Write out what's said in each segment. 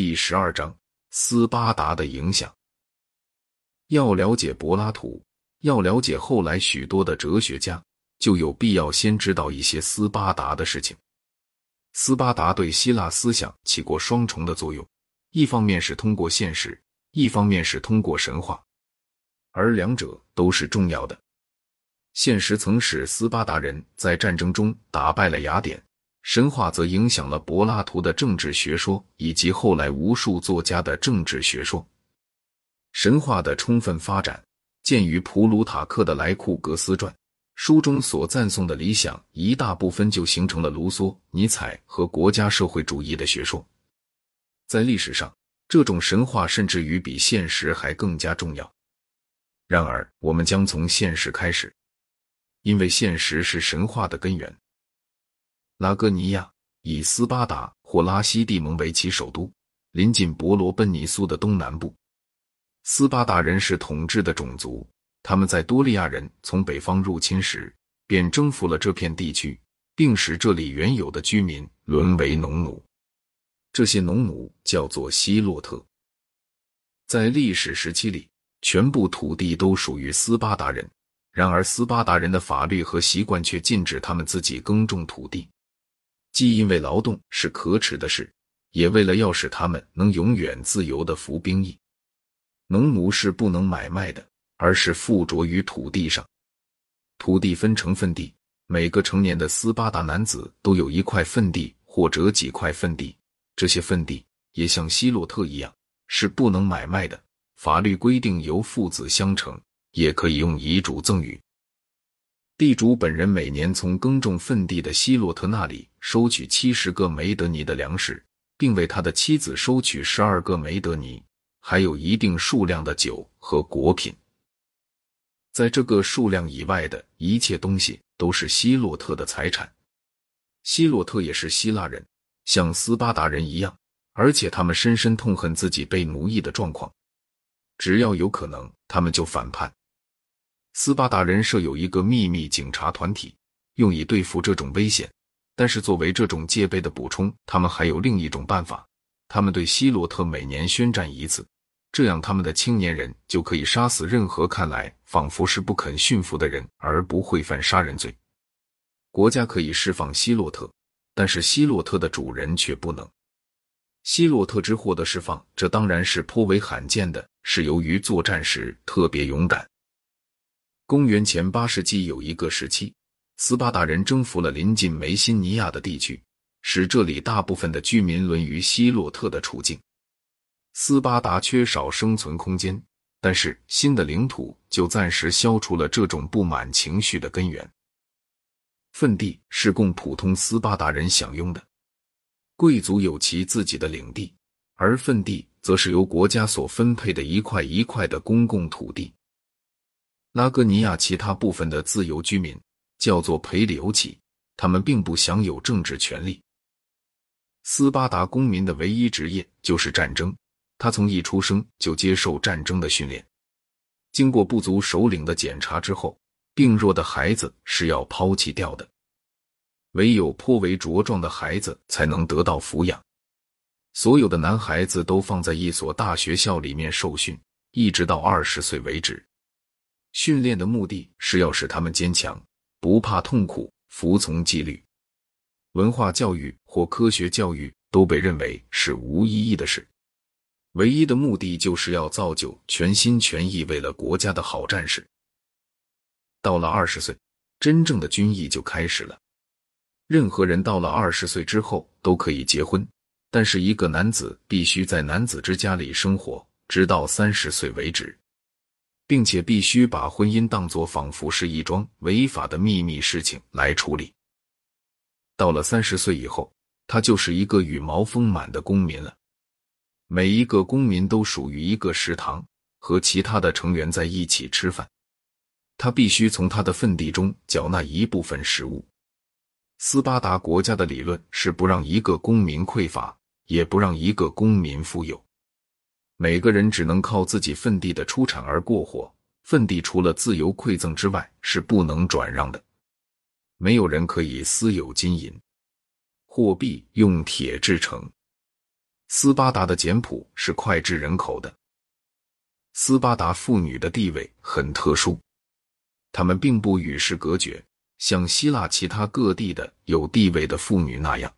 第十二章：斯巴达的影响。要了解柏拉图，要了解后来许多的哲学家，就有必要先知道一些斯巴达的事情。斯巴达对希腊思想起过双重的作用，一方面是通过现实，一方面是通过神话，而两者都是重要的。现实曾使斯巴达人在战争中打败了雅典。神话则影响了柏拉图的政治学说，以及后来无数作家的政治学说。神话的充分发展，见于普鲁塔克的《莱库格斯传》，书中所赞颂的理想，一大部分就形成了卢梭、尼采和国家社会主义的学说。在历史上，这种神话甚至于比现实还更加重要。然而，我们将从现实开始，因为现实是神话的根源。拉戈尼亚以斯巴达或拉西蒂蒙为其首都，临近伯罗奔尼苏的东南部。斯巴达人是统治的种族，他们在多利亚人从北方入侵时便征服了这片地区，并使这里原有的居民沦为农奴。这些农奴叫做希洛特。在历史时期里，全部土地都属于斯巴达人，然而斯巴达人的法律和习惯却禁止他们自己耕种土地。既因为劳动是可耻的事，也为了要使他们能永远自由的服兵役。农奴是不能买卖的，而是附着于土地上。土地分成份地，每个成年的斯巴达男子都有一块份地或者几块份地。这些份地也像希洛特一样，是不能买卖的。法律规定由父子相承，也可以用遗嘱赠与。地主本人每年从耕种份地的希洛特那里收取七十个梅德尼的粮食，并为他的妻子收取十二个梅德尼，还有一定数量的酒和果品。在这个数量以外的一切东西都是希洛特的财产。希洛特也是希腊人，像斯巴达人一样，而且他们深深痛恨自己被奴役的状况。只要有可能，他们就反叛。斯巴达人设有一个秘密警察团体，用以对付这种危险。但是，作为这种戒备的补充，他们还有另一种办法：他们对希罗特每年宣战一次，这样他们的青年人就可以杀死任何看来仿佛是不肯驯服的人，而不会犯杀人罪。国家可以释放希洛特，但是希洛特的主人却不能。希洛特之获得释放，这当然是颇为罕见的，是由于作战时特别勇敢。公元前八世纪有一个时期，斯巴达人征服了临近梅辛尼亚的地区，使这里大部分的居民沦于希洛特的处境。斯巴达缺少生存空间，但是新的领土就暂时消除了这种不满情绪的根源。份地是供普通斯巴达人享用的，贵族有其自己的领地，而份地则是由国家所分配的一块一块的公共土地。拉戈尼亚其他部分的自由居民叫做培里欧奇，他们并不享有政治权利。斯巴达公民的唯一职业就是战争，他从一出生就接受战争的训练。经过部族首领的检查之后，病弱的孩子是要抛弃掉的，唯有颇为茁壮的孩子才能得到抚养。所有的男孩子都放在一所大学校里面受训，一直到二十岁为止。训练的目的是要使他们坚强，不怕痛苦，服从纪律。文化教育或科学教育都被认为是无意义的事，唯一的目的就是要造就全心全意为了国家的好战士。到了二十岁，真正的军役就开始了。任何人到了二十岁之后都可以结婚，但是一个男子必须在男子之家里生活，直到三十岁为止。并且必须把婚姻当作仿佛是一桩违法的秘密事情来处理。到了三十岁以后，他就是一个羽毛丰满的公民了。每一个公民都属于一个食堂，和其他的成员在一起吃饭。他必须从他的份地中缴纳一部分食物。斯巴达国家的理论是不让一个公民匮乏，也不让一个公民富有。每个人只能靠自己份地的出产而过活，份地除了自由馈赠之外是不能转让的。没有人可以私有金银，货币用铁制成，斯巴达的简朴是脍炙人口的。斯巴达妇女的地位很特殊，她们并不与世隔绝，像希腊其他各地的有地位的妇女那样，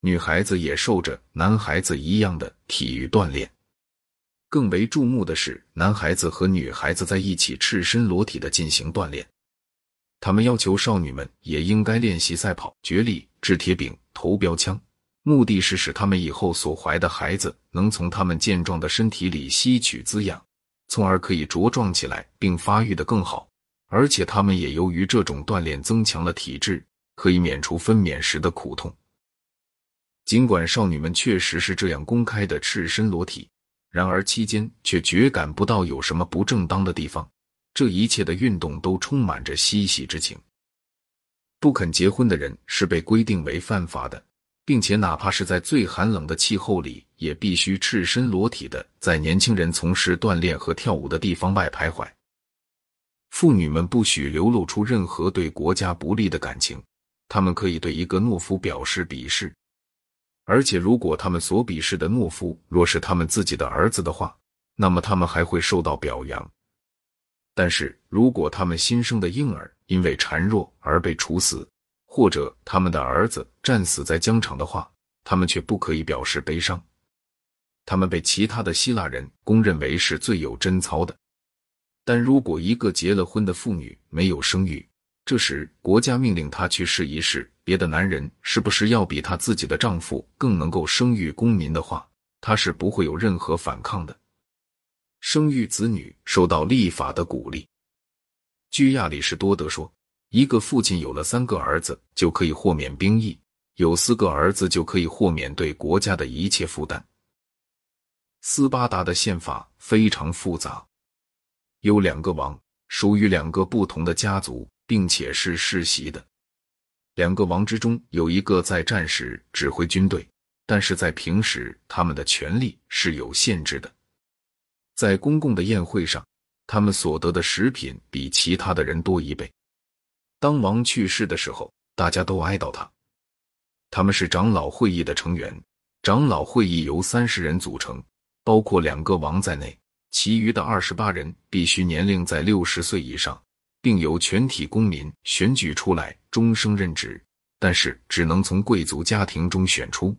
女孩子也受着男孩子一样的体育锻炼。更为注目的是，男孩子和女孩子在一起赤身裸体的进行锻炼。他们要求少女们也应该练习赛跑、角力、掷铁饼、投标枪，目的是使他们以后所怀的孩子能从他们健壮的身体里吸取滋养，从而可以茁壮起来并发育的更好。而且他们也由于这种锻炼增强了体质，可以免除分娩时的苦痛。尽管少女们确实是这样公开的赤身裸体，然而期间却绝感不到有什么不正当的地方。这一切的运动都充满着嬉戏之情。不肯结婚的人是被规定为犯法的，并且哪怕是在最寒冷的气候里，也必须赤身裸体的在年轻人从事锻炼和跳舞的地方外徘徊。妇女们不许流露出任何对国家不利的感情，她们可以对一个懦夫表示鄙视，而且如果他们所鄙视的懦夫若是他们自己的儿子的话，那么他们还会受到表扬。但是如果他们新生的婴儿因为孱弱而被处死，或者他们的儿子战死在疆场的话，他们却不可以表示悲伤。他们被其他的希腊人公认为是最有贞操的。但如果一个结了婚的妇女没有生育，这时国家命令他去试一试别的男人是不是要比他自己的丈夫更能够生育公民的话，他是不会有任何反抗的。生育子女受到立法的鼓励。据亚里士多德说，一个父亲有了三个儿子就可以豁免兵役，有四个儿子就可以豁免对国家的一切负担。斯巴达的宪法非常复杂，有两个王，属于两个不同的家族，并且是世袭的。两个王之中有一个在战时指挥军队，但是在平时他们的权力是有限制的。在公共的宴会上，他们所得的食品比其他的人多一倍。当王去世的时候，大家都哀悼他。他们是长老会议的成员，长老会议由三十人组成，包括两个王在内，其余的二十八人必须年龄在六十岁以上，并由全体公民选举出来，终生任职，但是只能从贵族家庭中选出。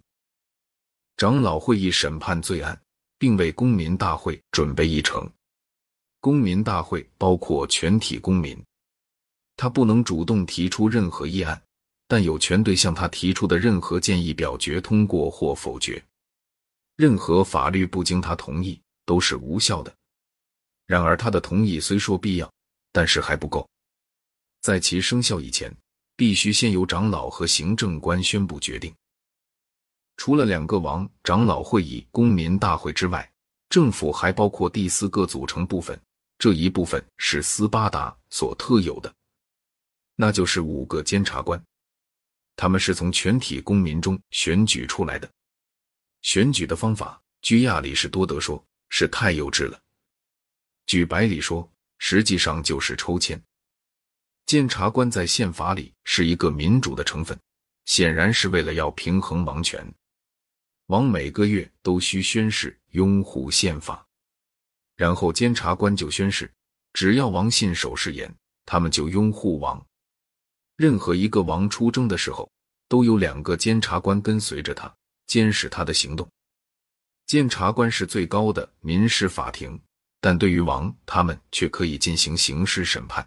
长老会议审判罪案。并为公民大会准备议程。公民大会包括全体公民，他不能主动提出任何议案，但有权对向他提出的任何建议表决通过或否决。任何法律不经他同意都是无效的。然而，他的同意虽说必要，但是还不够。在其生效以前，必须先由长老和行政官宣布决定。除了两个王、长老会议、公民大会之外，政府还包括第四个组成部分。这一部分是斯巴达所特有的，那就是五个监察官。他们是从全体公民中选举出来的。选举的方法，据亚里士多德说，是太幼稚了。据百里说，实际上就是抽签。监察官在宪法里是一个民主的成分，显然是为了要平衡王权。王每个月都需宣誓拥护宪法，然后监察官就宣誓，只要王信守誓言，他们就拥护王。任何一个王出征的时候，都有两个监察官跟随着他，监视他的行动。监察官是最高的民事法庭，但对于王他们却可以进行刑事审判。